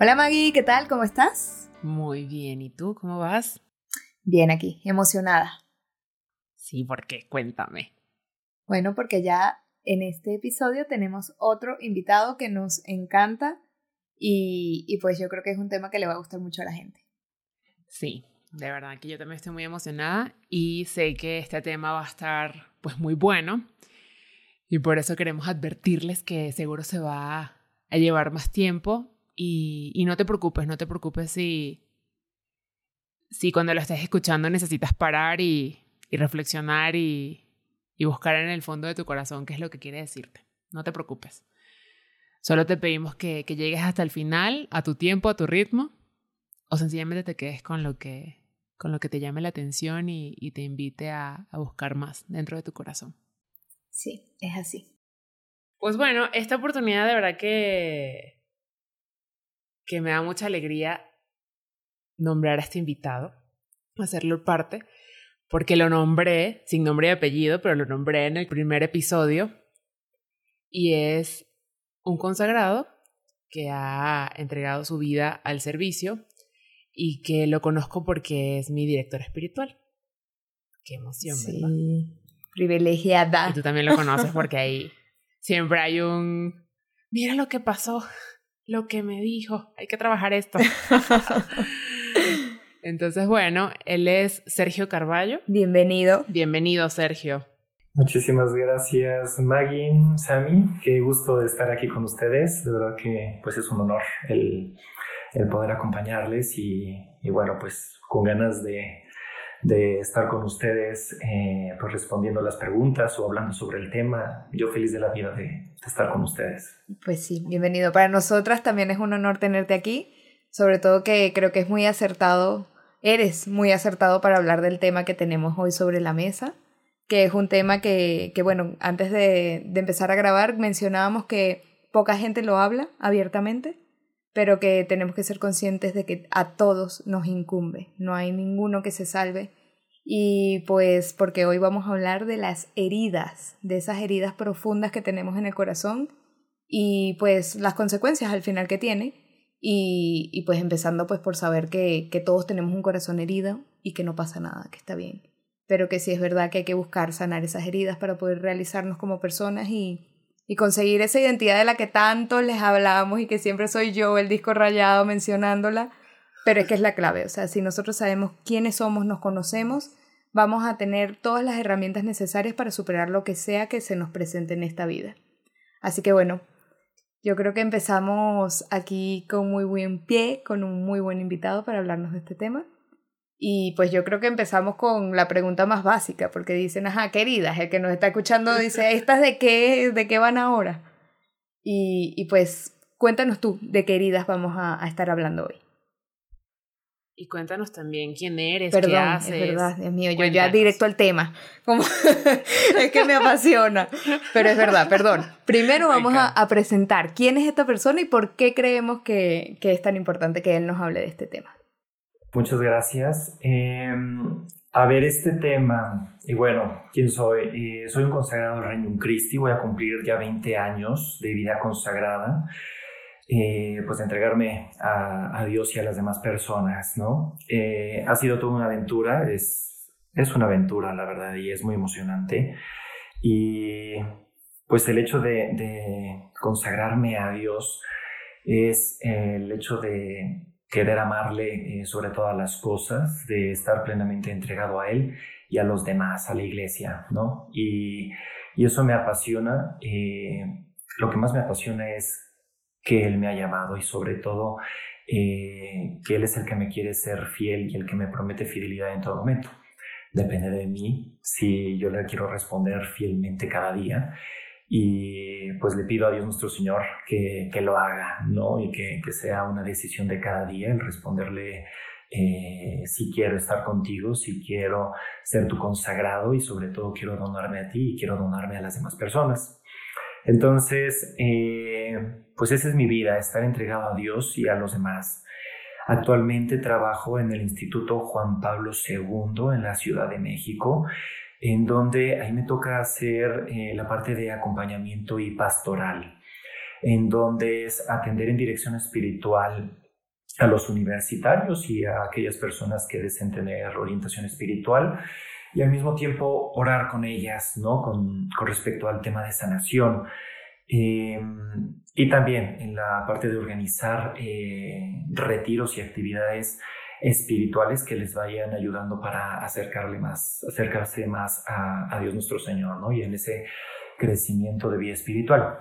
Hola Maggie, ¿qué tal? ¿Cómo estás? Muy bien, ¿y tú cómo vas? Bien aquí, emocionada. Sí, ¿por qué? Cuéntame. Bueno, porque ya en este episodio tenemos otro invitado que nos encanta y, y pues yo creo que es un tema que le va a gustar mucho a la gente. Sí, de verdad que yo también estoy muy emocionada y sé que este tema va a estar pues muy bueno y por eso queremos advertirles que seguro se va a llevar más tiempo y, no te preocupes, no te preocupes si, si cuando lo estés escuchando necesitas parar y, reflexionar y, buscar en el fondo de tu corazón qué es lo que quiere decirte. No te preocupes. Solo te pedimos que, llegues hasta el final, a tu tiempo, a tu ritmo, o sencillamente te quedes con lo que, con lo que te llame la atención y, te invite a, a buscar más dentro de tu corazón. Sí, es así. Pues bueno, esta oportunidad de verdad que que me da mucha alegría nombrar a este invitado, hacerlo parte, porque lo nombré, sin nombre y apellido, pero lo nombré en el primer episodio, y es un consagrado que ha entregado su vida al servicio y que lo conozco porque es mi director espiritual. Qué emoción, ¿verdad? Sí, privilegiada. Y tú también lo conoces porque ahí siempre hay un, mira lo que pasó lo que me dijo, hay que trabajar esto. Entonces, bueno, él es Sergio Carballo. Bienvenido. Bienvenido, Sergio. Muchísimas gracias, Maggie, Sami. Qué gusto de estar aquí con ustedes. De verdad que pues es un honor el, el poder acompañarles y, y bueno, pues con ganas de de estar con ustedes eh, pues respondiendo las preguntas o hablando sobre el tema. Yo feliz de la vida de, estar con ustedes. Pues sí, bienvenido. Para nosotras también es un honor tenerte aquí, sobre todo que creo que es muy acertado, eres muy acertado para hablar del tema que tenemos hoy sobre la mesa, que es un tema que, que bueno, antes de, de empezar a grabar mencionábamos que poca gente lo habla abiertamente pero que tenemos que ser conscientes de que a todos nos incumbe, no hay ninguno que se salve. Y pues porque hoy vamos a hablar de las heridas, de esas heridas profundas que tenemos en el corazón y pues las consecuencias al final que tiene. Y, y pues empezando pues por saber que, que todos tenemos un corazón herido y que no pasa nada, que está bien. Pero que sí es verdad que hay que buscar sanar esas heridas para poder realizarnos como personas y, y conseguir esa identidad de la que tanto les hablamos y que siempre soy yo el disco rayado mencionándola, pero es que es la clave, o sea, si nosotros sabemos quiénes somos, nos conocemos, vamos a tener todas las herramientas necesarias para superar lo que sea que se nos presente en esta vida. Así que bueno, yo creo que empezamos aquí con muy buen pie, con un muy buen invitado para hablarnos de este tema. Y pues yo creo que empezamos con la pregunta más básica, porque dicen, ajá, queridas, el que nos está escuchando dice, ¿estas de qué, de qué van ahora? Y, y pues cuéntanos tú de qué heridas vamos a, a estar hablando hoy. Y cuéntanos también quién eres, Perdón, qué haces. Es verdad, Dios mío, yo ya directo al tema. Como es que me apasiona. Pero es verdad, perdón. Primero vamos a, a, presentar quién es esta persona y por qué creemos que, que es tan importante que él nos hable de este tema. Muchas gracias. Em, a ver, este tema, y bueno, ¿quién soy? Eh, soy un consagrado del Reino Christi, voy a cumplir ya 20 años de vida consagrada, eh, pues entregarme a, Dios y a las demás personas, ¿no? Eh, ha sido toda una aventura, es, es una aventura, la verdad, y es muy emocionante. Y pues el hecho de, consagrarme a Dios es el hecho de querer amarle eh, sobre todas las cosas, de estar plenamente entregado a Él y a los demás, a la iglesia, ¿no? Y, eso me apasiona. Lo que más me apasiona es que Él me ha llamado y sobre todo eh, que Él es el que me quiere ser fiel y el que me promete fidelidad en todo momento. Depende de mí si yo le quiero responder fielmente cada día. y pues le pido a Dios nuestro Señor que, que lo haga, ¿no? Y que, que, sea una decisión de cada día el responderle eh, si quiero estar contigo, si quiero ser tu consagrado y sobre todo quiero donarme a ti y quiero donarme a las demás personas. Entonces, eh, pues esa es mi vida, estar entregado a Dios y a los demás. Actualmente trabajo en el Instituto Juan Pablo II en la Ciudad de México en donde ahí me toca hacer eh, la parte de acompañamiento y pastoral, en donde es atender en dirección espiritual a los universitarios y a aquellas personas que deseen tener orientación espiritual y al mismo tiempo orar con ellas, ¿no? Con, con respecto al tema de sanación. Em, y también en la parte de organizar eh, retiros y actividades espirituales que les vayan ayudando para acercarle más, acercarse más a, Dios nuestro Señor, ¿no? Y en ese crecimiento de vida espiritual.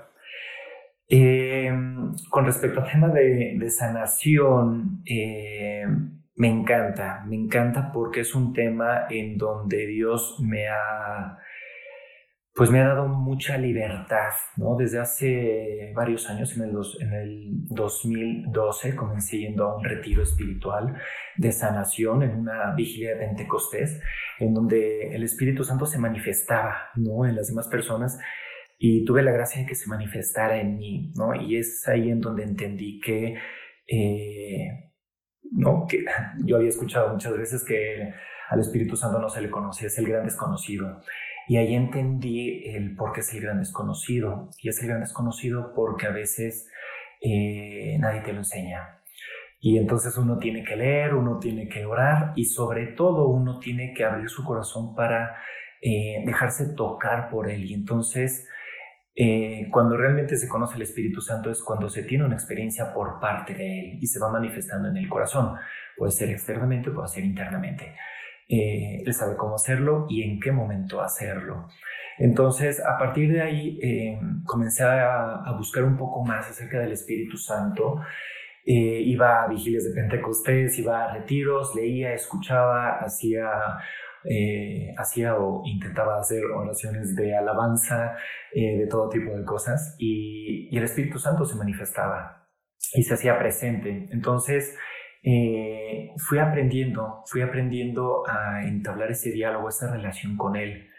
Eh, con respecto al tema de, sanación, eh, me encanta, me encanta porque es un tema en donde Dios me ha pues me ha dado mucha libertad, ¿no? Desde hace varios años, en el, en el 2012, comencé yendo a un retiro espiritual de sanación en una vigilia de Pentecostés, en donde el Espíritu Santo se manifestaba, ¿no? En las demás personas y tuve la gracia de que se manifestara en mí, ¿no? Y es ahí en donde entendí que, eh, ¿no? Que yo había escuchado muchas veces que al Espíritu Santo no se le conoce, es el gran desconocido. Y ahí entendí el por qué es el gran desconocido. Y es el gran desconocido porque a veces eh, nadie te lo enseña. Y entonces uno tiene que leer, uno tiene que orar y sobre todo uno tiene que abrir su corazón para eh, dejarse tocar por él. Y entonces eh, cuando realmente se conoce el Espíritu Santo es cuando se tiene una experiencia por parte de él y se va manifestando en el corazón. Puede ser externamente, puede ser internamente. Eh, él sabe cómo hacerlo y en qué momento hacerlo. Entonces, a partir de ahí, eh, comencé a, buscar un poco más acerca del Espíritu Santo. Eh, iba a vigilias de Pentecostés, iba a retiros, leía, escuchaba, hacía, hacía o intentaba hacer oraciones de alabanza, de todo tipo de cosas, y, y el Espíritu Santo se manifestaba y se hacía presente. Entonces, eh, fui aprendiendo, fui aprendiendo a entablar ese diálogo, esa relación con él.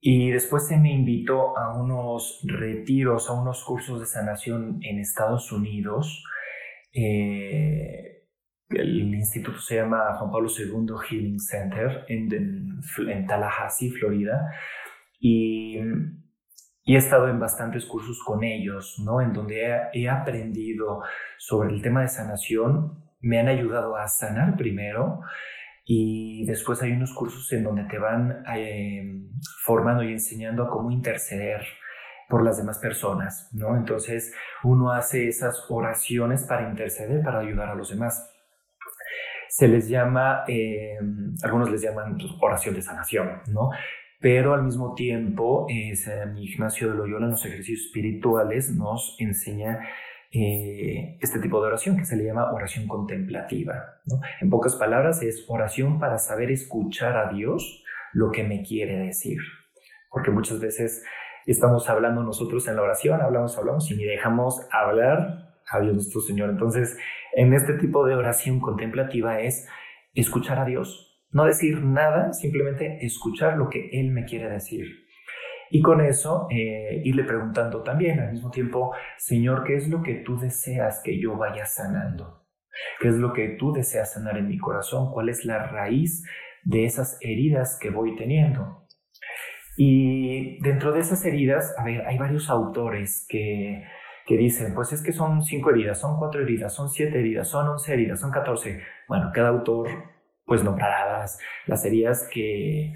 Y después se me invitó a unos retiros, a unos cursos de sanación en Estados Unidos. Eh, el instituto se llama Juan Pablo II Healing Center en, en, Tallahassee, Florida. Y, y, he estado en bastantes cursos con ellos, ¿no? En donde he, he aprendido sobre el tema de sanación me han ayudado a sanar primero y después hay unos cursos en donde te van eh, formando y enseñando a cómo interceder por las demás personas, ¿no? Entonces uno hace esas oraciones para interceder, para ayudar a los demás. Se les llama, eh, algunos les llaman pues, oración de sanación, ¿no? Pero al mismo tiempo, eh, mi Ignacio de Loyola en los ejercicios espirituales nos enseña eh, este tipo de oración que se le llama oración contemplativa. En pocas palabras, es oración para saber escuchar a Dios lo que me quiere decir. Porque muchas veces estamos hablando nosotros en la oración, hablamos, hablamos y ni dejamos hablar a Dios nuestro Señor. Entonces, en este tipo de oración contemplativa es escuchar a Dios, no decir nada, simplemente escuchar lo que Él me quiere decir. Y con eso eh, irle preguntando también al mismo tiempo, Señor, ¿qué es lo que tú deseas que yo vaya sanando? ¿Qué es lo que tú deseas sanar en mi corazón? ¿Cuál es la raíz de esas heridas que voy teniendo? Y dentro de esas heridas, a ver, hay varios autores que, que dicen, pues es que son cinco heridas, son cuatro heridas, son siete heridas, son once heridas, son catorce. Bueno, cada autor pues nombrará las, las heridas que,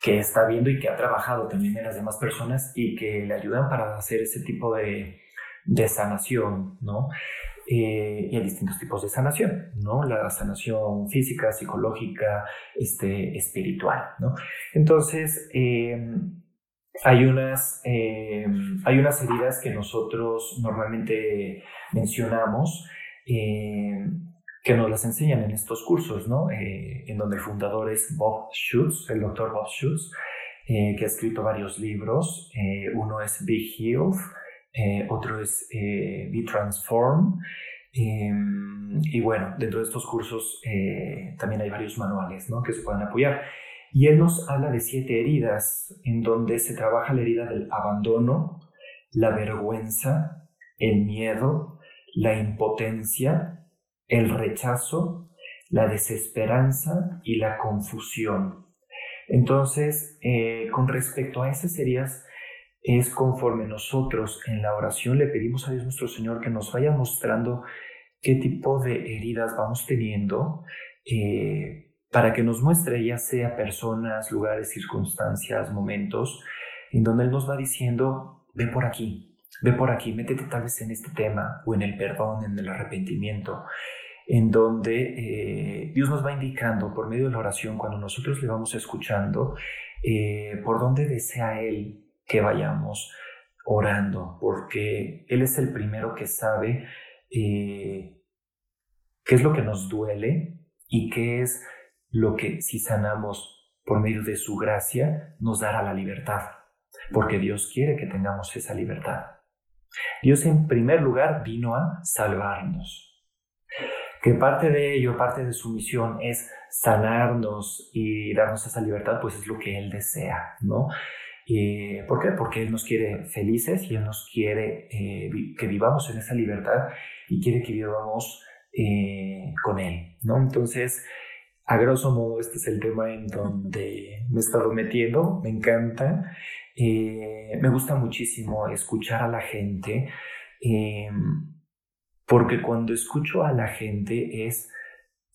que está viendo y que ha trabajado también en las demás personas y que le ayudan para hacer ese tipo de, de sanación, ¿no? Eh, y hay distintos tipos de sanación, ¿no? La sanación física, psicológica, este, espiritual, ¿no? Entonces, em, hay, unas, em, hay unas heridas que nosotros normalmente mencionamos em, que nos las enseñan en estos cursos, ¿no? Eh, en donde el fundador es Bob Schutz, el doctor Bob Schutz, que ha escrito varios libros. uno es Big Health, otro es Be Transformed. Em, y bueno, dentro de estos cursos también hay varios manuales ¿no? que se pueden apoyar. Y él nos habla de siete heridas en donde se trabaja la herida del abandono, la vergüenza, el miedo, la impotencia, el rechazo, la desesperanza y la confusión. Entonces, eh, con respecto a esas heridas, es conforme nosotros en la oración le pedimos a Dios nuestro Señor que nos vaya mostrando qué tipo de heridas vamos teniendo. Eh, para que nos muestre ya sea personas, lugares, circunstancias, momentos, en donde Él nos va diciendo, ve por aquí, ve por aquí, métete tal vez en este tema o en el perdón, en el arrepentimiento, en donde eh, Dios nos va indicando por medio de la oración, cuando nosotros le vamos escuchando, eh, por dónde desea Él que vayamos orando, porque Él es el primero que sabe eh, qué es lo que nos duele y qué es lo que si sanamos por medio de su gracia nos dará la libertad, porque Dios quiere que tengamos esa libertad. Dios en primer lugar vino a salvarnos. Que parte de ello, parte de su misión es sanarnos y darnos esa libertad, pues es lo que Él desea, ¿no? y ¿Por qué? Porque Él nos quiere felices y Él nos quiere eh, que vivamos en esa libertad y quiere que vivamos eh, con Él, ¿no? Entonces, a grosso modo, este es el tema en donde me he estado metiendo, me encanta. Eh, me gusta muchísimo escuchar a la gente, em, porque cuando escucho a la gente es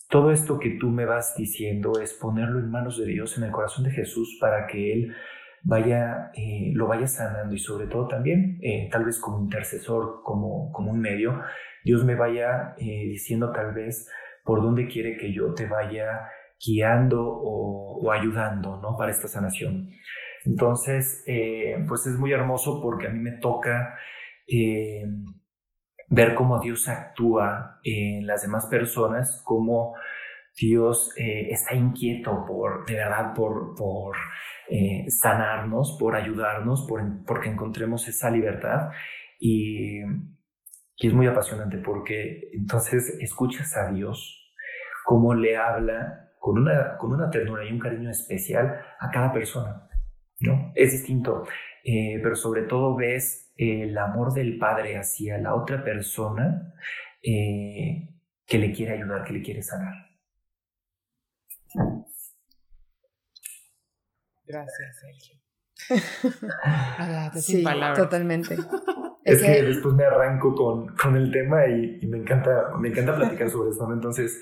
todo esto que tú me vas diciendo, es ponerlo en manos de Dios, en el corazón de Jesús, para que Él vaya, eh, lo vaya sanando y sobre todo también, eh, tal vez como intercesor, como, como un medio, Dios me vaya diciendo tal vez por dónde quiere que yo te vaya guiando o, ayudando, ¿no? Para esta sanación. Entonces, eh, pues es muy hermoso porque a mí me toca eh, ver cómo Dios actúa en las demás personas, cómo Dios eh, está inquieto por, de verdad, por, por sanarnos, por ayudarnos, por, porque encontremos esa libertad. Y y es muy apasionante porque entonces escuchas a Dios, cómo le habla con una, con una ternura y un cariño especial a cada persona. ¿no? Es distinto, eh, pero sobre todo ves el amor del Padre hacia la otra persona eh, que le quiere ayudar, que le quiere sanar. Gracias, Sergio. sí, totalmente. Es que después me arranco con, con el tema y, me, encanta, me encanta platicar sobre esto, Entonces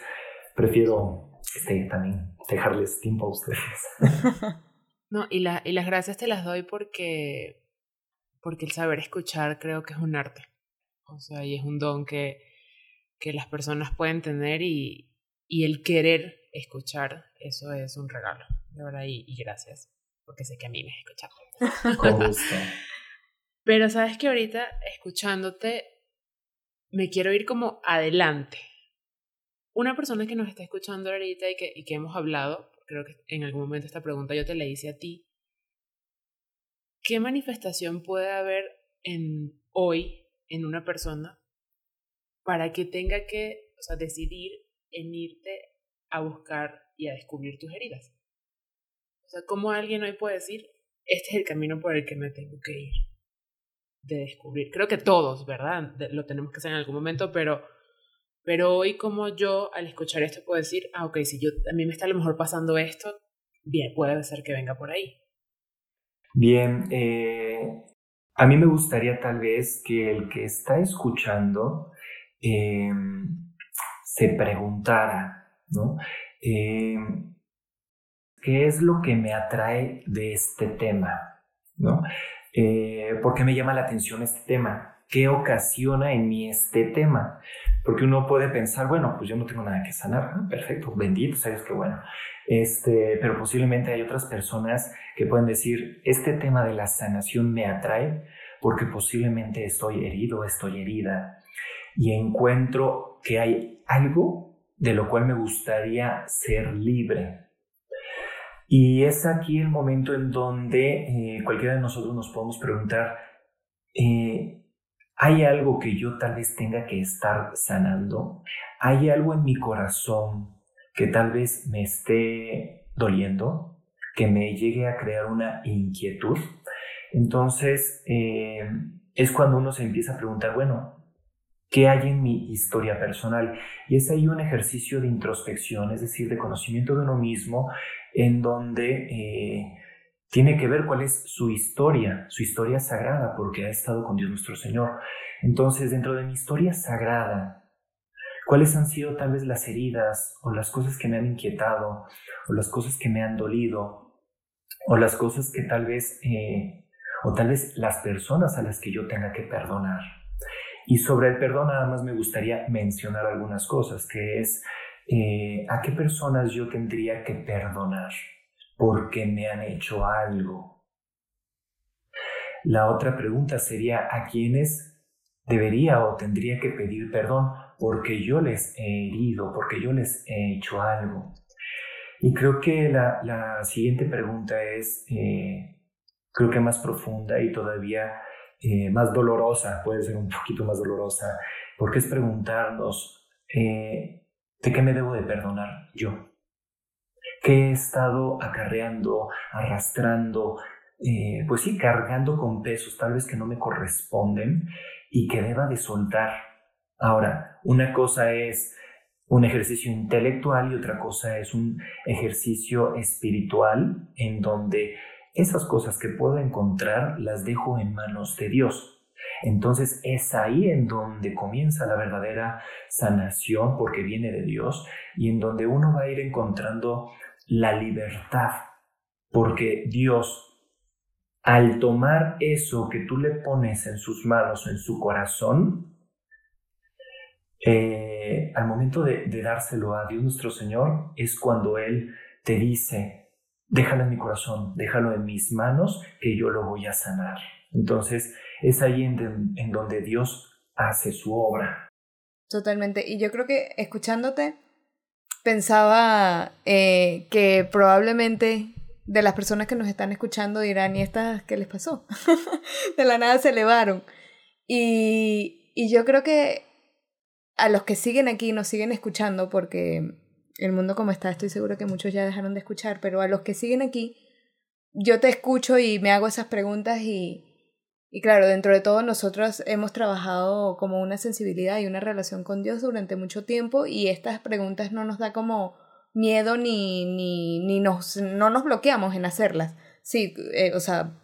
prefiero este, también dejarles tiempo a ustedes. No, y, la, y las gracias te las doy porque, porque el saber escuchar creo que es un arte. O sea, y es un don que, que las personas pueden tener y, y el querer escuchar, eso es un regalo. De verdad, y, y gracias, porque sé que a mí me escuchado. Con gusto. Pero sabes que ahorita escuchándote me quiero ir como adelante. Una persona que nos está escuchando ahorita y que, y que hemos hablado, creo que en algún momento esta pregunta yo te la hice a ti. ¿Qué manifestación puede haber en hoy en una persona para que tenga que o sea, decidir en irte a buscar y a descubrir tus heridas? O sea, ¿cómo alguien hoy puede decir, este es el camino por el que me tengo que ir? De descubrir. Creo que todos, ¿verdad? lo tenemos que hacer en algún momento, pero, pero hoy como yo al escuchar esto puedo decir, ah, ok, si yo, a mí me está a lo mejor pasando esto, bien, puede ser que venga por ahí. Bien, eh, a mí me gustaría tal vez que el que está escuchando em, se preguntara, ¿no? Em, ¿Qué es lo que me atrae de este tema? ¿No? Eh, ¿Por qué me llama la atención este tema? ¿Qué ocasiona en mí este tema? Porque uno puede pensar, bueno, pues yo no tengo nada que sanar, perfecto, bendito, sabes qué bueno. Este, pero posiblemente hay otras personas que pueden decir, este tema de la sanación me atrae porque posiblemente estoy herido, estoy herida y encuentro que hay algo de lo cual me gustaría ser libre. Y es aquí el momento en donde eh, cualquiera de nosotros nos podemos preguntar, eh, ¿hay algo que yo tal vez tenga que estar sanando? ¿Hay algo en mi corazón que tal vez me esté doliendo? ¿Que me llegue a crear una inquietud? Entonces, eh, es cuando uno se empieza a preguntar, bueno, ¿qué hay en mi historia personal? Y es ahí un ejercicio de introspección, es decir, de conocimiento de uno mismo, en donde eh, tiene que ver cuál es su historia, su historia sagrada, porque ha estado con Dios nuestro Señor. Entonces, dentro de mi historia sagrada, ¿cuáles han sido tal vez las heridas o las cosas que me han inquietado o las cosas que me han dolido o las cosas que tal vez... Eh, o tal vez las personas a las que yo tenga que perdonar. Y sobre el perdón nada más me gustaría mencionar algunas cosas, que es eh, a qué personas yo tendría que perdonar porque me han hecho algo. La otra pregunta sería a quiénes debería o tendría que pedir perdón porque yo les he herido, porque yo les he hecho algo. Y creo que la, siguiente pregunta es, eh, creo que más profunda y todavía eh, más dolorosa, puede ser un poquito más dolorosa, porque es preguntarnos, ¿de qué me debo de perdonar yo? ¿Qué he estado acarreando, arrastrando, eh, pues sí, cargando con pesos tal vez que no me corresponden y que deba de soltar? Ahora, una cosa es un ejercicio intelectual y otra cosa es un ejercicio espiritual en donde esas cosas que puedo encontrar las dejo en manos de Dios. Entonces es ahí en donde comienza la verdadera sanación porque viene de Dios y en donde uno va a ir encontrando la libertad porque Dios al tomar eso que tú le pones en sus manos, en su corazón, eh, al momento de, de dárselo a Dios nuestro Señor, es cuando Él te dice, déjalo en mi corazón, déjalo en mis manos, que yo lo voy a sanar. Entonces es ahí en, donde Dios hace su obra. Totalmente. Y yo creo que escuchándote, pensaba eh, que probablemente de las personas que nos están escuchando dirán, ¿y estas qué les pasó? de la nada se elevaron. Y, y yo creo que a los que siguen aquí, nos siguen escuchando, porque el mundo como está, estoy seguro que muchos ya dejaron de escuchar, pero a los que siguen aquí, yo te escucho y me hago esas preguntas y, y claro, dentro de todo nosotros hemos trabajado como una sensibilidad y una relación con Dios durante mucho tiempo y estas preguntas no nos da como miedo ni, ni, ni nos, no nos bloqueamos en hacerlas. Sí, eh, o sea,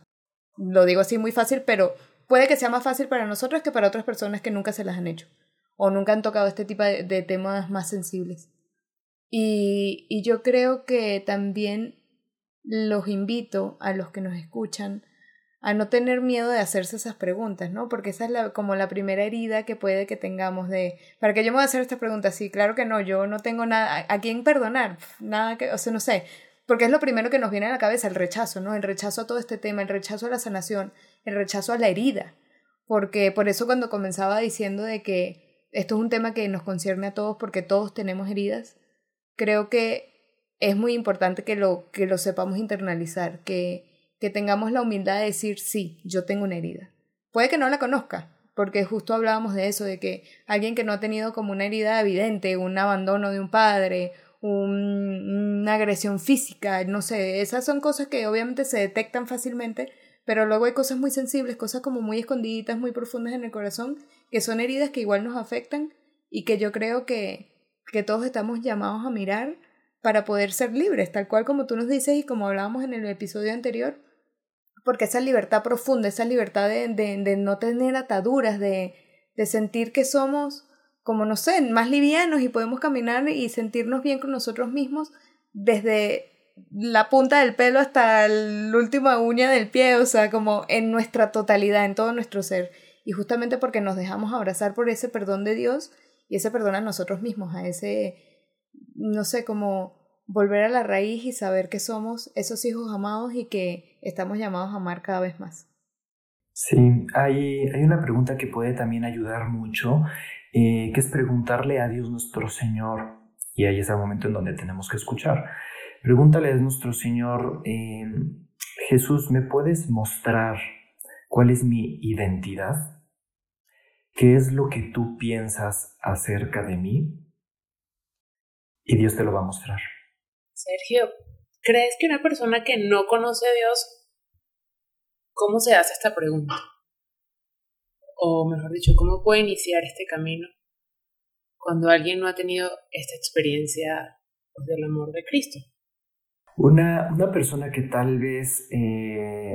lo digo así muy fácil, pero puede que sea más fácil para nosotros que para otras personas que nunca se las han hecho o nunca han tocado este tipo de temas más sensibles. Y, y yo creo que también los invito a los que nos escuchan a no tener miedo de hacerse esas preguntas, ¿no? Porque esa es la, como la primera herida que puede que tengamos de, ¿para qué yo me voy a hacer estas preguntas? Sí, claro que no, yo no tengo nada, ¿a quién perdonar? Nada que, o sea, no sé, porque es lo primero que nos viene a la cabeza, el rechazo, ¿no? El rechazo a todo este tema, el rechazo a la sanación, el rechazo a la herida, porque por eso cuando comenzaba diciendo de que esto es un tema que nos concierne a todos porque todos tenemos heridas, creo que es muy importante que lo, que lo sepamos internalizar, que, que tengamos la humildad de decir, sí, yo tengo una herida. Puede que no la conozca, porque justo hablábamos de eso, de que alguien que no ha tenido como una herida evidente, un abandono de un padre, una agresión física, no sé, esas son cosas que obviamente se detectan fácilmente, pero luego hay cosas muy sensibles, cosas como muy escondiditas, muy profundas en el corazón, que son heridas que igual nos afectan y que yo creo que, que todos estamos llamados a mirar para poder ser libres, tal cual como tú nos dices y como hablábamos en el episodio anterior, porque esa libertad profunda, esa libertad de, de, no tener ataduras, de, de sentir que somos, como no sé, más livianos y podemos caminar y sentirnos bien con nosotros mismos desde la punta del pelo hasta la última uña del pie, o sea, como en nuestra totalidad, en todo nuestro ser. Y justamente porque nos dejamos abrazar por ese perdón de Dios, y ese perdón a nosotros mismos, a ese, no sé, como volver a la raíz y saber que somos esos hijos amados y que estamos llamados a amar cada vez más. Sí, hay, hay una pregunta que puede también ayudar mucho, eh, que es preguntarle a Dios nuestro Señor, y ahí es el momento en donde tenemos que escuchar, Pregúntale a nuestro Señor, eh, Jesús, ¿me puedes mostrar cuál es mi identidad? ¿Qué es lo que tú piensas acerca de mí? Y Dios te lo va a mostrar. Sergio, ¿crees que una persona que no conoce a Dios, cómo se hace esta pregunta? O mejor dicho, ¿cómo puede iniciar este camino cuando alguien no ha tenido esta experiencia pues, del amor de Cristo? Una, una persona que tal vez eh,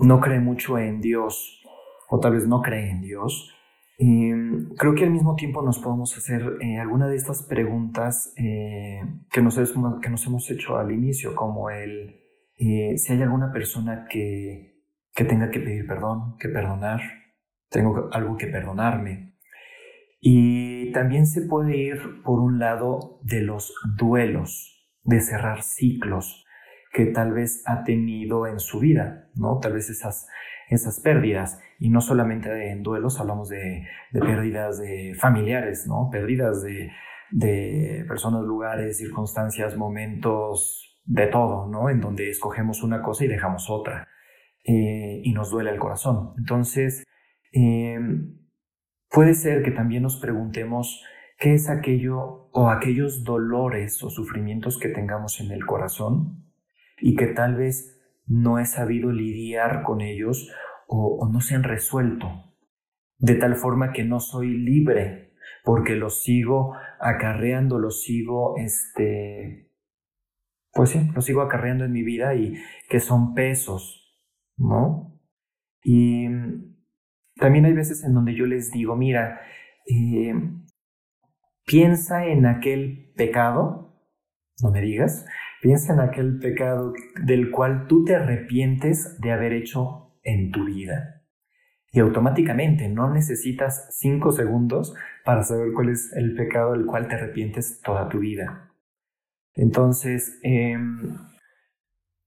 no cree mucho en Dios o tal vez no cree en Dios, em, creo que al mismo tiempo nos podemos hacer eh, alguna de estas preguntas eh, que, nos que nos hemos hecho al inicio, como el si hay alguna persona que, que tenga que pedir perdón, que perdonar, tengo algo que perdonarme. Y también se puede ir por un lado de los duelos, de cerrar ciclos que tal vez ha tenido en su vida, ¿no? Tal vez esas, esas pérdidas. Y no solamente en duelos, hablamos de, de pérdidas de familiares, ¿no? Pérdidas de, de personas, lugares, circunstancias, momentos, de todo, ¿no? En donde escogemos una cosa y dejamos otra. Eh, y nos duele el corazón. Entonces, eh, puede ser que también nos preguntemos ¿Qué es aquello o aquellos dolores o sufrimientos que tengamos en el corazón y que tal vez no he sabido lidiar con ellos o, no se han resuelto? De tal forma que no soy libre porque los sigo acarreando, los sigo, este, pues sí, los sigo acarreando en mi vida y que son pesos, ¿no? Y también hay veces en donde yo les digo, mira, eh, Piensa en aquel pecado, no me digas, piensa en aquel pecado del cual tú te arrepientes de haber hecho en tu vida. Y automáticamente no necesitas cinco segundos para saber cuál es el pecado del cual te arrepientes toda tu vida. Entonces, em,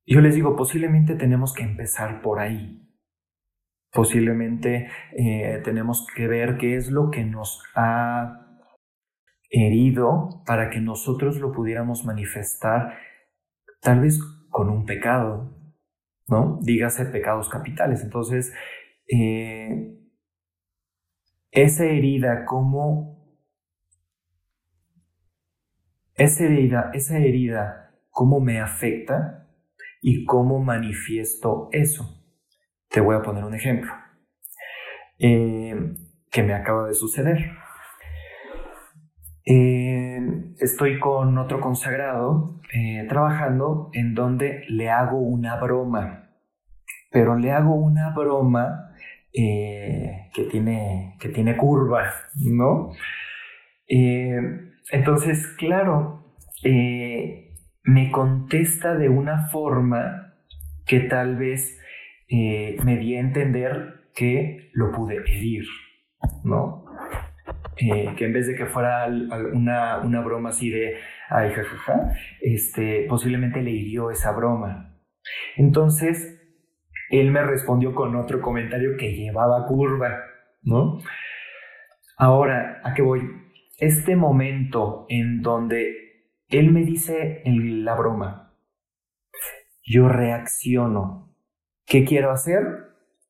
yo les digo, posiblemente tenemos que empezar por ahí. Posiblemente eh, tenemos que ver qué es lo que nos ha herido para que nosotros lo pudiéramos manifestar tal vez con un pecado, ¿no? Dígase pecados capitales. Entonces, eh, esa herida, ¿cómo... Esa herida, esa herida, ¿cómo me afecta y cómo manifiesto eso? Te voy a poner un ejemplo eh, que me acaba de suceder. Eh, estoy con otro consagrado eh, trabajando en donde le hago una broma, pero le hago una broma eh, que, tiene, que tiene curva, ¿no? entonces, claro, me contesta de una forma que tal vez me di a entender que lo pude herir, ¿no? Eh, que en vez de que fuera una, una broma así de, ay, jajaja, este, posiblemente le hirió esa broma. Entonces, él me respondió con otro comentario que llevaba curva, ¿no? Ahora, ¿a qué voy? Este momento en donde él me dice la broma, yo reacciono. ¿Qué quiero hacer?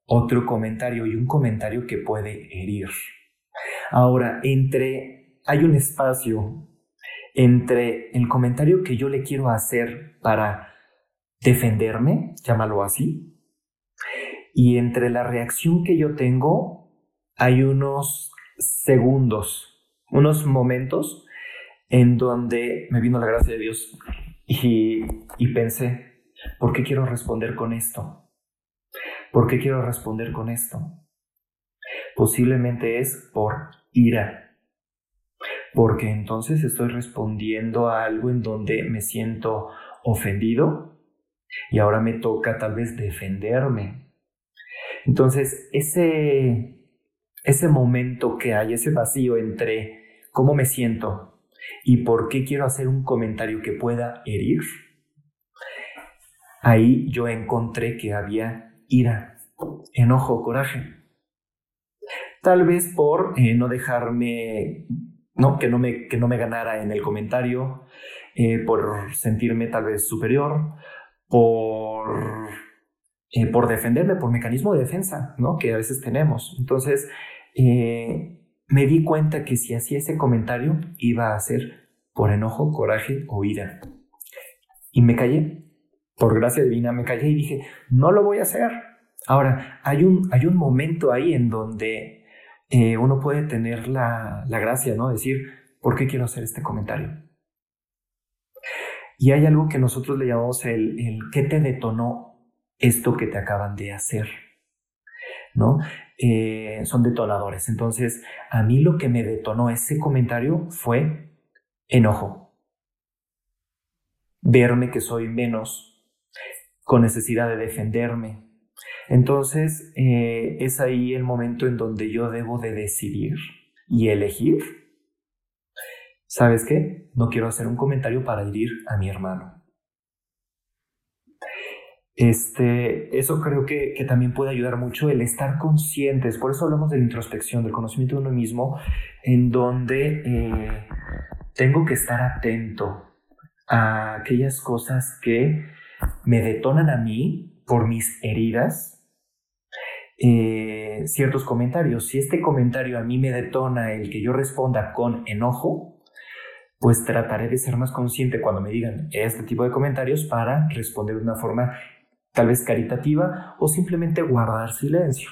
Otro comentario y un comentario que puede herir. Ahora, entre, hay un espacio entre el comentario que yo le quiero hacer para defenderme, llámalo así, y entre la reacción que yo tengo, hay unos segundos, unos momentos en donde me vino la gracia de Dios y, pensé, ¿por qué quiero responder con esto? ¿Por qué quiero responder con esto? Posiblemente es por ira, porque entonces estoy respondiendo a algo en donde me siento ofendido y ahora me toca tal vez defenderme. Entonces, ese, ese momento que hay, ese vacío entre cómo me siento y por qué quiero hacer un comentario que pueda herir, ahí yo encontré que había ira, enojo, coraje. Tal vez por eh, no dejarme, no, que no, me, que no me ganara en el comentario, eh, por sentirme tal vez superior, por, eh, por defenderme, por mecanismo de defensa, ¿no? Que a veces tenemos. Entonces, me di cuenta que si hacía ese comentario iba a ser por enojo, coraje o ira. Y me callé. Por gracia divina me callé y dije, no lo voy a hacer. Ahora, hay un, hay un momento ahí en donde eh, uno puede tener la, la gracia, ¿no? Decir, ¿por qué quiero hacer este comentario? Y hay algo que nosotros le llamamos el, el ¿qué te detonó esto que te acaban de hacer? ¿No? Eh, son detonadores. Entonces, a mí lo que me detonó ese comentario fue enojo. Verme que soy menos, con necesidad de defenderme. Entonces, eh, es ahí el momento en donde yo debo de decidir y elegir ¿sabes qué? No quiero hacer un comentario para herir a mi hermano. Este, eso creo que, que, también puede ayudar mucho el estar conscientes. Por eso hablamos de la introspección, del conocimiento de uno mismo, en donde eh, tengo que estar atento a aquellas cosas que me detonan a mí por mis heridas. Eh, ciertos comentarios. Si este comentario a mí me detona el que yo responda con enojo, pues trataré de ser más consciente cuando me digan este tipo de comentarios para responder de una forma tal vez caritativa o simplemente guardar silencio.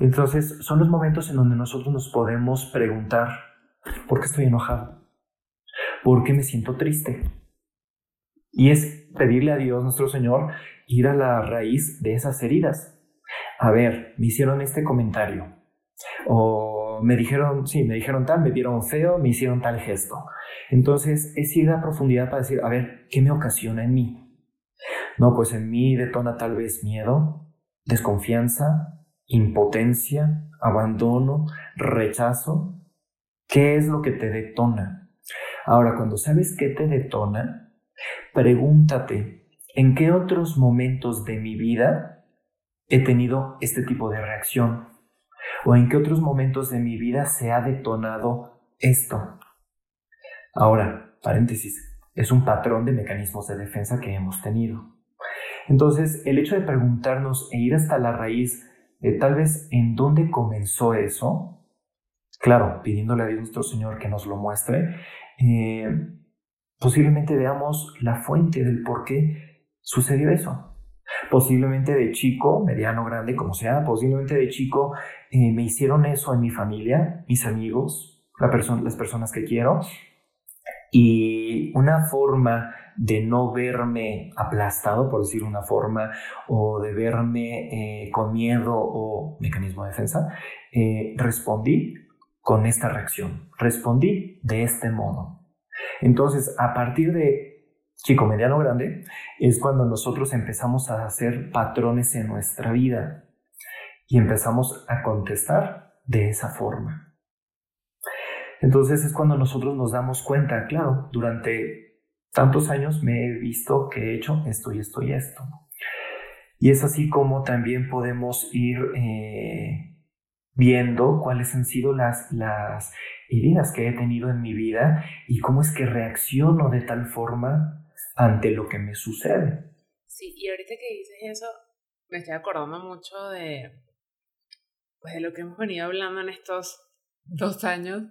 Entonces, son los momentos en donde nosotros nos podemos preguntar, ¿por qué estoy enojado? ¿Por qué me siento triste? Y es pedirle a Dios, nuestro Señor, ir a la raíz de esas heridas. A ver, me hicieron este comentario. O me dijeron, sí, me dijeron tal, me vieron feo, me hicieron tal gesto. Entonces es ir a profundidad para decir, a ver, ¿qué me ocasiona en mí? No, pues en mí detona tal vez miedo, desconfianza, impotencia, abandono, rechazo. ¿Qué es lo que te detona? Ahora, cuando sabes qué te detona, pregúntate, ¿en qué otros momentos de mi vida he tenido este tipo de reacción? ¿O en qué otros momentos de mi vida se ha detonado esto? Ahora, paréntesis, es un patrón de mecanismos de defensa que hemos tenido. Entonces, el hecho de preguntarnos e ir hasta la raíz de tal vez en dónde comenzó eso, claro, pidiéndole a Dios nuestro Señor que nos lo muestre, eh, posiblemente veamos la fuente del por qué sucedió eso. Posiblemente de chico, mediano, grande, como sea, posiblemente de chico eh, me hicieron eso en mi familia, mis amigos, la las personas que quiero, y una forma de no verme aplastado, por decir una forma, o de verme eh, con miedo o mecanismo de defensa, eh, respondí con esta reacción, respondí de este modo. Entonces, a partir de chico, mediano, grande, es cuando nosotros empezamos a hacer patrones en nuestra vida y empezamos a contestar de esa forma. Entonces es cuando nosotros nos damos cuenta, claro, durante tantos años me he visto que he hecho esto y esto y esto. Y es así como también podemos ir eh, viendo cuáles han sido las, las heridas que he tenido en mi vida y cómo es que reacciono de tal forma ante lo que me sucede. Sí, y ahorita que dices eso, me estoy acordando mucho de, pues, de lo que hemos venido hablando en estos dos años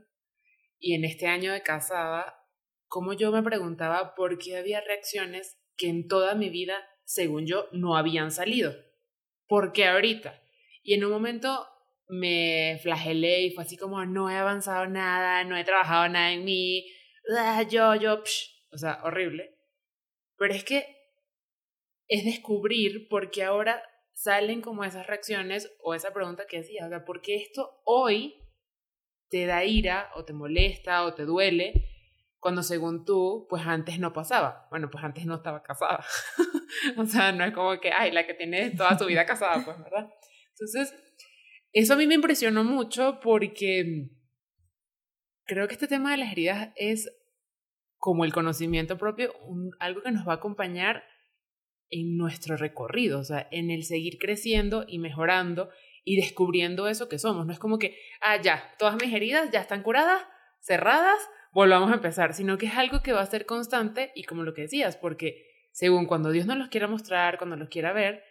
y en este año de casada, como yo me preguntaba por qué había reacciones que en toda mi vida, según yo, no habían salido. ¿Por qué ahorita? Y en un momento me flagelé y fue así como, no he avanzado nada, no he trabajado nada en mí, ah, yo, yo, o sea, horrible. Pero es que es descubrir por qué ahora salen como esas reacciones o esa pregunta que decía, o sea, ¿por qué esto hoy te da ira o te molesta o te duele cuando según tú, pues antes no pasaba. Bueno, pues antes no estaba casada. o sea, no es como que, ay, la que tiene toda su vida casada, pues, ¿verdad? Entonces, eso a mí me impresionó mucho porque creo que este tema de las heridas es como el conocimiento propio, algo que nos va a acompañar en nuestro recorrido, o sea, en el seguir creciendo y mejorando y descubriendo eso que somos. No es como que, ah, ya, todas mis heridas ya están curadas, cerradas, volvamos a empezar, sino que es algo que va a ser constante y como lo que decías, porque según cuando Dios nos los quiera mostrar, cuando los quiera ver,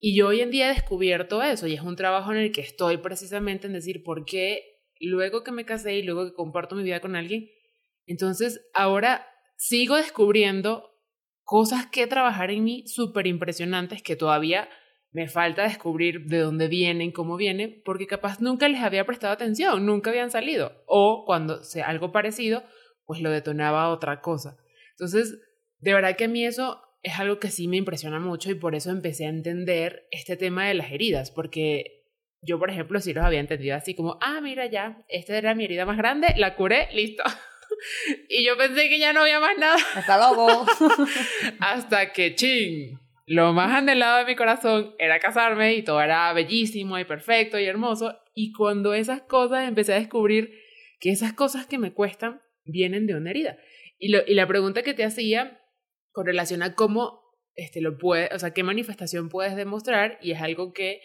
y yo hoy en día he descubierto eso y es un trabajo en el que estoy precisamente en decir por qué luego que me casé y luego que comparto mi vida con alguien, entonces ahora sigo descubriendo cosas que trabajar en mí súper impresionantes que todavía me falta descubrir de dónde vienen, cómo vienen, porque capaz nunca les había prestado atención, nunca habían salido. O cuando sea algo parecido, pues lo detonaba otra cosa. Entonces, de verdad que a mí eso es algo que sí me impresiona mucho y por eso empecé a entender este tema de las heridas, porque yo, por ejemplo, sí los había entendido así como, ah, mira ya, esta era mi herida más grande, la curé, listo. y yo pensé que ya no había más nada. Hasta luego. Hasta que, ching, lo más anhelado de mi corazón era casarme y todo era bellísimo y perfecto y hermoso. Y cuando esas cosas empecé a descubrir que esas cosas que me cuestan vienen de una herida. Y, lo, y la pregunta que te hacía con relación a cómo este, lo puede, o sea, qué manifestación puedes demostrar, y es algo que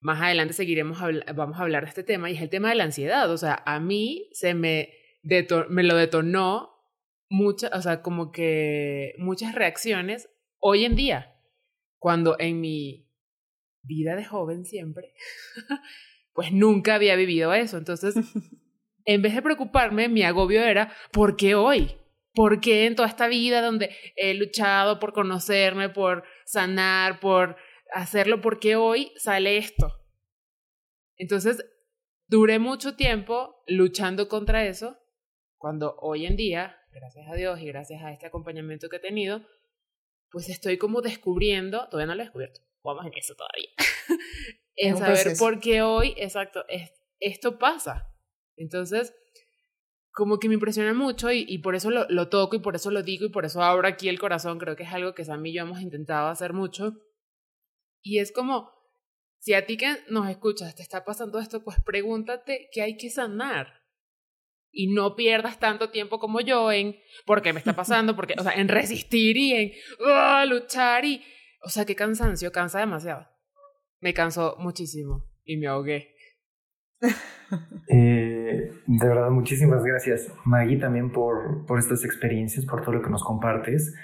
más adelante seguiremos, vamos a hablar de este tema, y es el tema de la ansiedad. O sea, a mí se me, me lo detonó muchas, o sea, como que muchas reacciones hoy en día, cuando en mi vida de joven siempre, pues nunca había vivido eso. Entonces, en vez de preocuparme, mi agobio era, ¿por qué hoy? ¿Por qué en toda esta vida donde he luchado por conocerme, por sanar, por hacerlo, por qué hoy sale esto? Entonces, duré mucho tiempo luchando contra eso, cuando hoy en día, gracias a Dios y gracias a este acompañamiento que he tenido, pues estoy como descubriendo, todavía no lo he descubierto, vamos en eso todavía, en saber por qué hoy, exacto, esto pasa. Entonces, como que me impresiona mucho y, por eso lo, lo, toco y por eso lo digo y por eso abro aquí el corazón. Creo que es algo que Sam y yo hemos intentado hacer mucho. Y es como, si a ti que nos escuchas te está pasando esto, pues pregúntate qué hay que sanar. Y no pierdas tanto tiempo como yo en por qué me está pasando, porque, o sea, en resistir y en ¡ah! luchar y, o sea, qué cansancio, cansa demasiado. Me cansó muchísimo y me ahogué. Eh, de verdad, muchísimas gracias, Maggie, también por, por estas experiencias, por todo lo que nos compartes.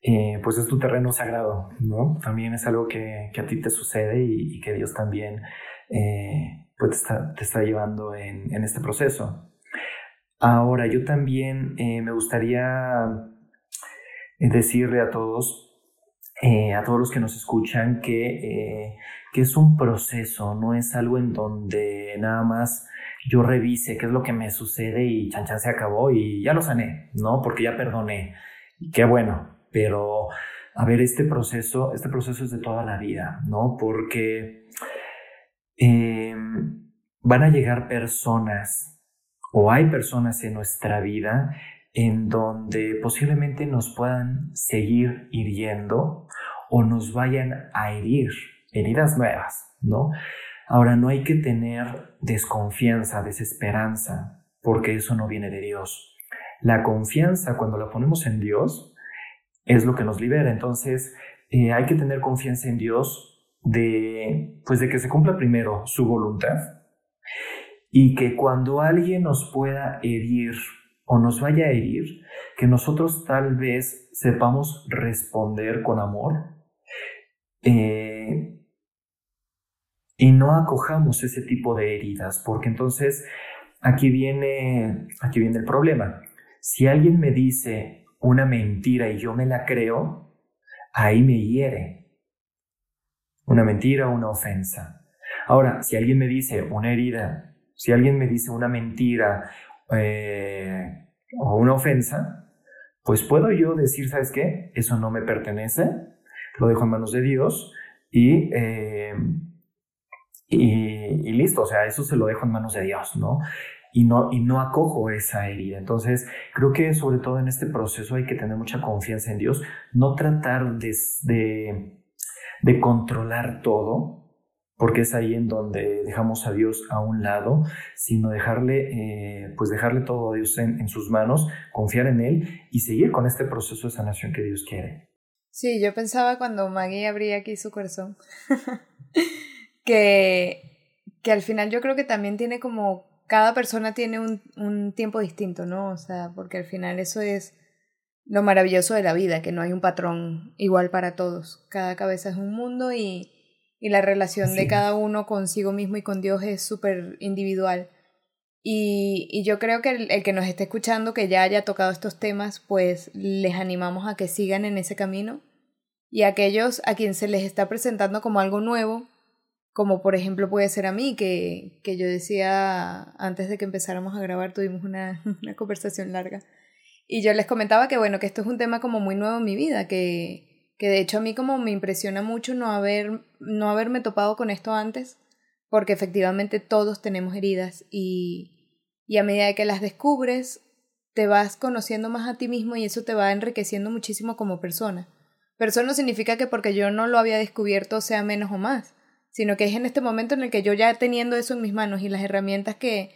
Eh, pues es tu terreno sagrado, ¿no? También es algo que, que a ti te sucede y, que Dios también eh, pues te, está, te está llevando en, en, este proceso. Ahora, yo también me gustaría decirle a todos, a todos los que nos escuchan, que que es un proceso, no es algo en donde nada más yo revise qué es lo que me sucede y chan chan se acabó y ya lo sané, ¿no? Porque ya perdoné. Y qué bueno, pero a ver, este proceso, este proceso es de toda la vida, ¿no? Porque em, van a llegar personas o hay personas en nuestra vida en donde posiblemente nos puedan seguir hiriendo o nos vayan a herir heridas nuevas, ¿no? Ahora, no hay que tener desconfianza, desesperanza, porque eso no viene de Dios. La confianza, cuando la ponemos en Dios, es lo que nos libera. Entonces, eh, hay que tener confianza en Dios de, pues de que se cumpla primero su voluntad y que cuando alguien nos pueda herir o nos vaya a herir, que nosotros tal vez sepamos responder con amor, eh, y no acojamos ese tipo de heridas, porque entonces aquí viene, aquí viene el problema. Si alguien me dice una mentira y yo me la creo, ahí me hiere. Una mentira una ofensa. Ahora, si alguien me dice una herida, si alguien me dice una mentira eh, o una ofensa, pues puedo yo decir, ¿sabes qué? Eso no me pertenece, lo dejo en manos de Dios y eh, y, listo, o sea, eso se lo dejo en manos de Dios, ¿no? Y no, y no acojo esa herida. Entonces, creo que sobre todo en este proceso hay que tener mucha confianza en Dios, no tratar de, de controlar todo, porque es ahí en donde dejamos a Dios a un lado, sino dejarle, eh, pues dejarle todo a Dios en, en, sus manos, confiar en Él y seguir con este proceso de sanación que Dios quiere. Sí, yo pensaba cuando Maggie abría aquí su corazón, que, que al final yo creo que también tiene como cada persona tiene un, un tiempo distinto, ¿no? O sea, porque al final eso es lo maravilloso de la vida, que no hay un patrón igual para todos. Cada cabeza es un mundo y, y la relación de cada uno consigo mismo y con Dios es súper individual. Y, y, yo creo que el, el, que nos esté escuchando, que ya haya tocado estos temas, pues les animamos a que sigan en ese camino. Y aquellos a quien se les está presentando como algo nuevo, como por ejemplo puede ser a mí, que, que yo decía antes de que empezáramos a grabar, tuvimos una, una conversación larga y yo les comentaba que bueno, que esto es un tema como muy nuevo en mi vida, que, que de hecho a mí como me impresiona mucho no, haber, no haberme topado con esto antes, porque efectivamente todos tenemos heridas y, y a medida que las descubres, te vas conociendo más a ti mismo y eso te va enriqueciendo muchísimo como persona. Pero eso no significa que porque yo no lo había descubierto sea menos o más, sino que es en este momento en el que yo ya teniendo eso en mis manos y las herramientas que,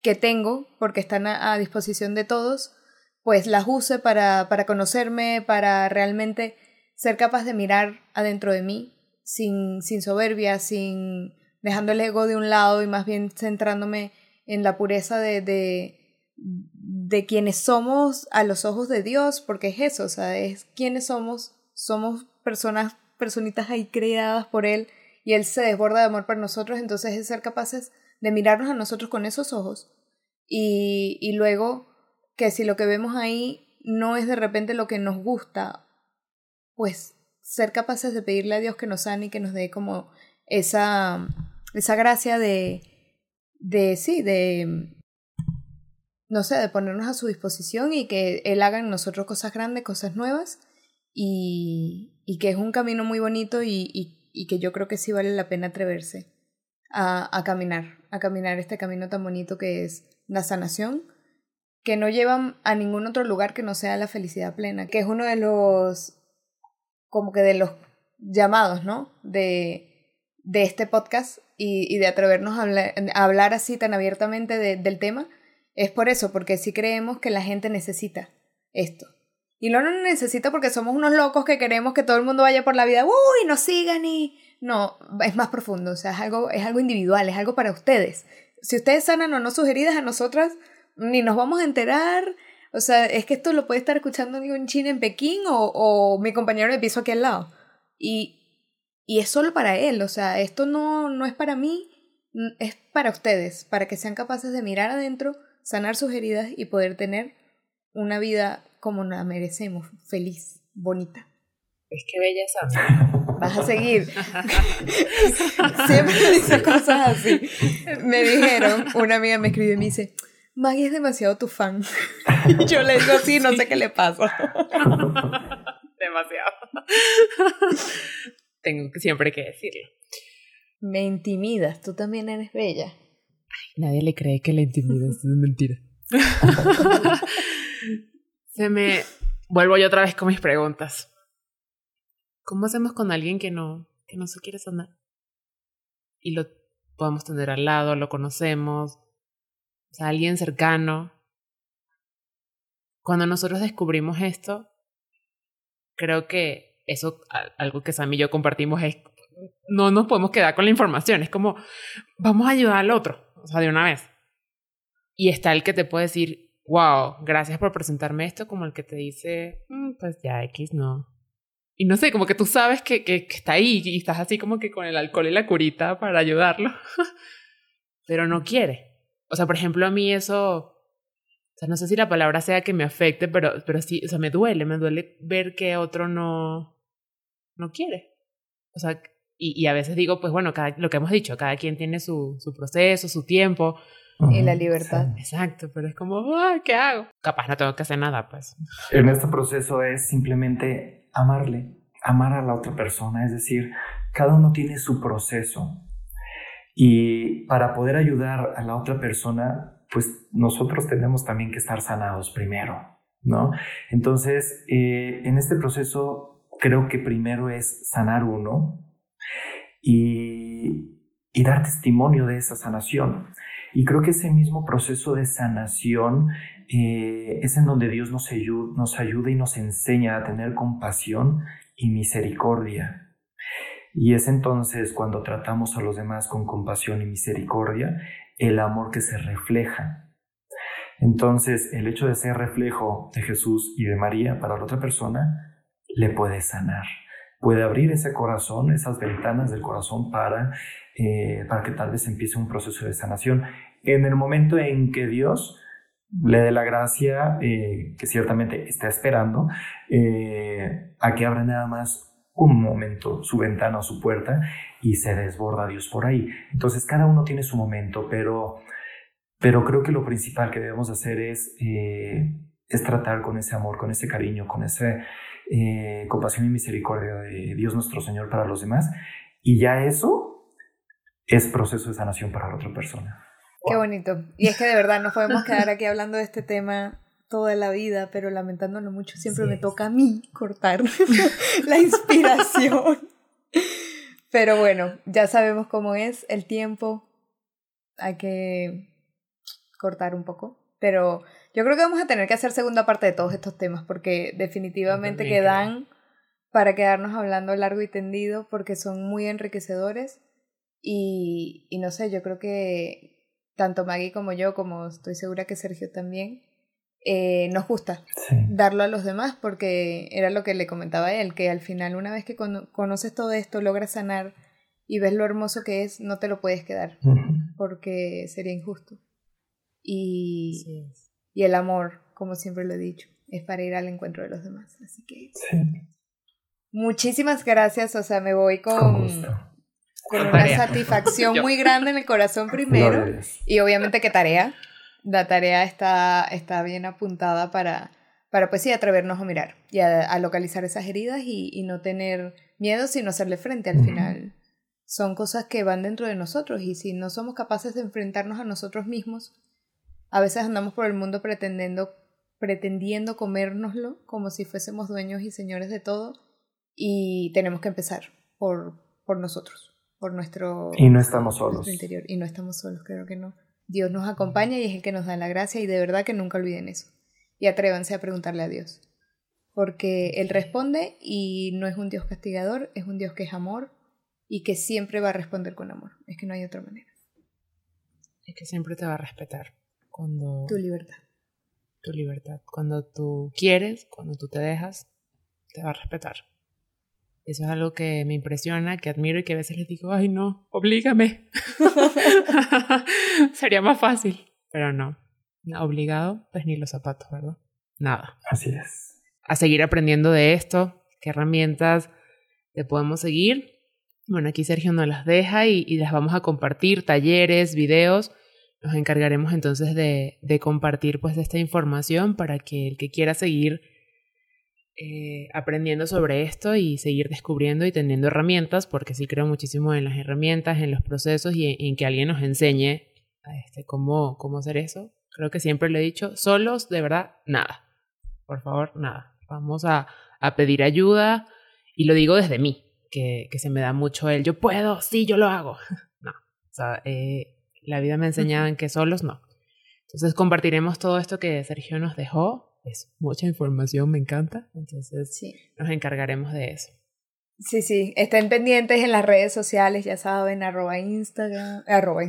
que tengo, porque están a, a disposición de todos, pues las use para, para conocerme, para realmente ser capaz de mirar adentro de mí sin, sin soberbia, sin dejando el ego de un lado y más bien centrándome en la pureza de, de, de quienes somos a los ojos de Dios, porque es eso, o sea, es quienes somos, somos personas, personitas ahí creadas por Él y Él se desborda de amor por nosotros, entonces es ser capaces de mirarnos a nosotros con esos ojos y, y luego que si lo que vemos ahí no es de repente lo que nos gusta, pues ser capaces de pedirle a Dios que nos sane y que nos dé como esa, esa gracia de, de, sí, de, no sé, de ponernos a su disposición y que Él haga en nosotros cosas grandes, cosas nuevas y, y que es un camino muy bonito y, y, y, que yo creo que sí vale la pena atreverse a, a caminar, a caminar este camino tan bonito que es la sanación que no llevan a ningún otro lugar que no sea la felicidad plena, que es uno de los, como que de los llamados, ¿no? De, de este podcast y, y de atrevernos a hablar, así tan abiertamente de, del tema, es por eso, porque sí creemos que la gente necesita esto. Y no lo necesita porque somos unos locos que queremos que todo el mundo vaya por la vida, uy, nos sigan y... No, es más profundo, o sea, es algo, es algo individual, es algo para ustedes. Si ustedes sanan o no sus heridas, a nosotras ni nos vamos a enterar. O sea, es que esto lo puede estar escuchando un chino en Pekín o, o mi compañero de piso aquí al lado. Y, y es solo para él. O sea, esto no, no es para mí, es para ustedes, para que sean capaces de mirar adentro, sanar sus heridas y poder tener una vida como la merecemos, feliz, bonita. Es que belleza. Vas a seguir. Siempre dice cosas así. Me dijeron, una amiga me escribió y me dice, Maggie es demasiado tu fan. y yo le digo sí, no sé qué le pasa. demasiado. Tengo siempre que decirlo. Me intimidas, tú también eres bella. Ay, nadie le cree que la intimidas, es mentira. Se me... Vuelvo yo otra vez con mis preguntas. ¿Cómo hacemos con alguien que no, que no se quiere sanar? Y lo podemos tener al lado, lo conocemos, alguien cercano. Cuando nosotros descubrimos esto, creo que eso, algo que Sam y yo compartimos es, no nos podemos quedar con la información, es como, vamos a ayudar al otro, o sea, de una vez. Y está el que te puede decir, wow, gracias por presentarme esto, como el que te dice, mm, pues ya X no. Y no sé, como que tú sabes que, que está ahí y estás así como que con el alcohol y la curita para ayudarlo, pero no quiere. O sea, por ejemplo, a mí eso, o sea, no sé si la palabra sea que me afecte, pero, pero sí, o sea, me duele, me duele ver que otro no, no quiere. O sea, y, y a veces digo, pues bueno, cada, lo que hemos dicho, cada quien tiene su, su proceso, su tiempo. Y la libertad. Exacto, pero es como, ¿qué hago? Capaz no tengo que hacer nada, pues. En este proceso es simplemente amarle, amar a la otra persona, es decir, cada uno tiene su proceso. Y para poder ayudar a la otra persona, pues nosotros tenemos también que estar sanados primero, ¿no? Entonces, eh, en este proceso creo que primero es sanar uno y, dar testimonio de esa sanación. Y creo que ese mismo proceso de sanación eh, es en donde Dios nos ayuda y nos enseña a tener compasión y misericordia. Y es entonces cuando tratamos a los demás con compasión y misericordia, el amor que se refleja. Entonces, el hecho de ser reflejo de Jesús y de María para la otra persona le puede sanar, puede abrir ese corazón, esas ventanas del corazón para, eh, para que tal vez empiece un proceso de sanación. En el momento en que Dios le dé la gracia, eh, que ciertamente está esperando, eh, a que abra nada más un momento su ventana o su puerta y se desborda Dios por ahí. Entonces cada uno tiene su momento, pero, pero creo que lo principal que debemos hacer es, eh, es tratar con ese amor, con ese cariño, con esa compasión y misericordia de Dios nuestro Señor para los demás. Y ya eso es proceso de sanación para la otra persona. Qué bonito. Y es que de verdad nos podemos quedar aquí hablando de este tema toda la vida, pero lamentándolo mucho, siempre me toca a mí cortar la inspiración. Pero bueno, ya sabemos cómo es el tiempo. Hay que cortar un poco. Pero yo creo que vamos a tener que hacer segunda parte de todos estos temas porque definitivamente quedan para quedarnos hablando largo y tendido porque son muy enriquecedores. Y, y no sé, yo creo que tanto Maggie como yo, como estoy segura que Sergio también, eh, nos gusta darlo a los demás porque era lo que le comentaba a él, que al final una vez que conoces todo esto, logras sanar y ves lo hermoso que es, no te lo puedes quedar porque sería injusto. Y, y el amor, como siempre lo he dicho, es para ir al encuentro de los demás. Así que... Muchísimas gracias, o sea, me voy con con una satisfacción muy grande en el corazón primero y obviamente que tarea. La tarea está, está bien apuntada para, para pues sí atrevernos a mirar y a, localizar esas heridas y, no tener miedo sino hacerle frente al final. Son cosas que van dentro de nosotros y si no somos capaces de enfrentarnos a nosotros mismos, a veces andamos por el mundo pretendiendo, pretendiendo comérnoslo como si fuésemos dueños y señores de todo y tenemos que empezar por, por nosotros por nuestro, y no estamos solos. interior. Y no estamos solos, creo que no. Dios nos acompaña y es el que nos da la gracia y de verdad que nunca olviden eso. Y atrévanse a preguntarle a Dios. Porque Él responde y no es un Dios castigador, es un Dios que es amor y que siempre va a responder con amor. Es que no hay otra manera. Es que siempre te va a respetar. Cuando... Tu libertad. Tu libertad. Cuando tú quieres, cuando tú te dejas, te va a respetar. Eso es algo que me impresiona, que admiro y que a veces les digo, ay no, oblígame. Sería más fácil, pero no. Obligado, pues ni los zapatos, ¿verdad? Nada. Así es. A seguir aprendiendo de esto, qué herramientas te podemos seguir. Bueno, aquí Sergio nos las deja y, las vamos a compartir, talleres, videos. Nos encargaremos entonces de, de compartir pues esta información para que el que quiera seguir eh, aprendiendo sobre esto y seguir descubriendo y teniendo herramientas, porque sí creo muchísimo en las herramientas, en los procesos y en, que alguien nos enseñe este, cómo, cómo hacer eso. Creo que siempre lo he dicho, solos, de verdad, nada. Por favor, nada. Vamos a, a pedir ayuda y lo digo desde mí, que, que, se me da mucho el yo puedo, sí, yo lo hago. no, o sea, eh, la vida me ha enseñado en que solos no. Entonces compartiremos todo esto que Sergio nos dejó es mucha información, me encanta. Entonces, sí. nos encargaremos de eso. Sí, sí, estén pendientes en las redes sociales, ya saben, arroba Instagram, arroba,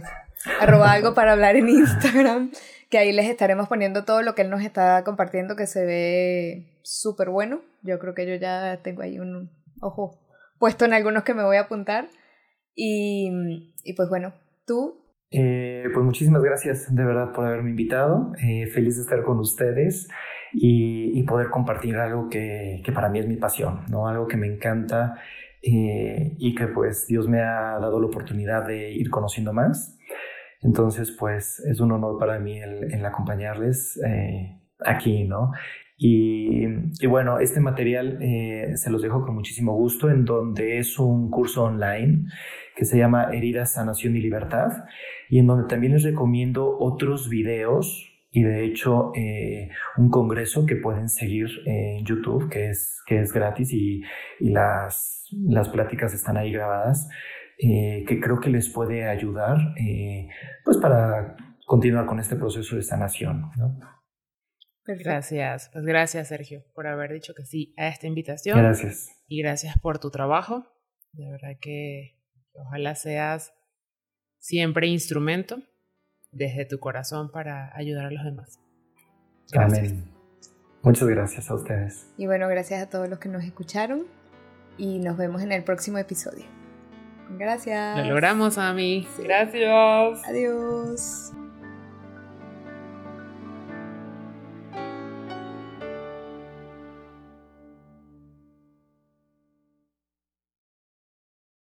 arroba algo para hablar en Instagram, que ahí les estaremos poniendo todo lo que él nos está compartiendo, que se ve súper bueno. Yo creo que yo ya tengo ahí un ojo puesto en algunos que me voy a apuntar. Y, y pues bueno, tú. Eh, pues muchísimas gracias de verdad por haberme invitado. Eh, feliz de estar con ustedes y, poder compartir algo que, que, para mí es mi pasión, ¿no? Algo que me encanta eh, y que pues Dios me ha dado la oportunidad de ir conociendo más. Entonces pues es un honor para mí el, acompañarles eh, aquí, ¿no? Y, y, bueno, este material eh, se los dejo con muchísimo gusto, en donde es un curso online que se llama Heridas, Sanación y Libertad, y en donde también les recomiendo otros videos y de hecho eh, un congreso que pueden seguir en YouTube, que es, que es gratis y, y las, las pláticas están ahí grabadas, eh, que creo que les puede ayudar eh, pues para continuar con este proceso de sanación. ¿no? Gracias, pues gracias Sergio por haber dicho que sí a esta invitación. Gracias. Y gracias por tu trabajo. De verdad que ojalá seas siempre instrumento desde tu corazón para ayudar a los demás. Gracias. Amén. Muchas gracias a ustedes. Y bueno, gracias a todos los que nos escucharon y nos vemos en el próximo episodio. Gracias. Lo logramos, Ami. Gracias. Adiós.